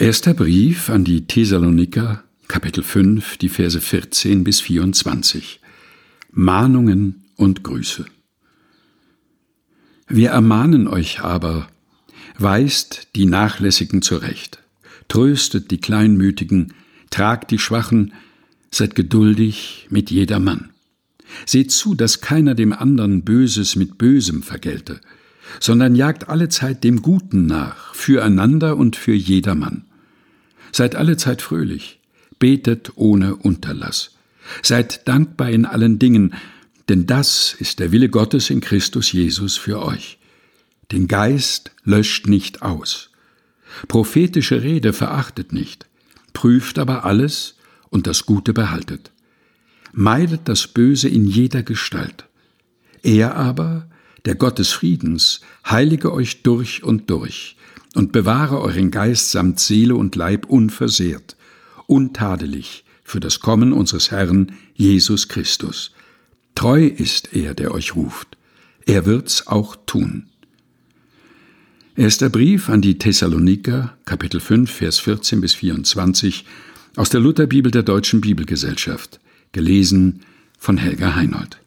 Erster Brief an die Thessaloniker, Kapitel 5, die Verse 14 bis 24. Mahnungen und Grüße. Wir ermahnen euch aber, weist die Nachlässigen zurecht, tröstet die Kleinmütigen, tragt die Schwachen, seid geduldig mit jedermann. Seht zu, dass keiner dem anderen Böses mit Bösem vergelte, sondern jagt allezeit dem Guten nach, füreinander und für jedermann. Seid allezeit fröhlich, betet ohne Unterlass. Seid dankbar in allen Dingen, denn das ist der Wille Gottes in Christus Jesus für euch. Den Geist löscht nicht aus. Prophetische Rede verachtet nicht, prüft aber alles und das Gute behaltet. Meidet das Böse in jeder Gestalt. Er aber, der Gott des Friedens, heilige euch durch und durch und bewahre euren Geist samt Seele und Leib unversehrt, untadelig für das Kommen unseres Herrn Jesus Christus. Treu ist er, der euch ruft. Er wird's auch tun. Erster Brief an die Thessaloniker, Kapitel 5, Vers 14 bis 24 aus der Lutherbibel der Deutschen Bibelgesellschaft, gelesen von Helga Heinold.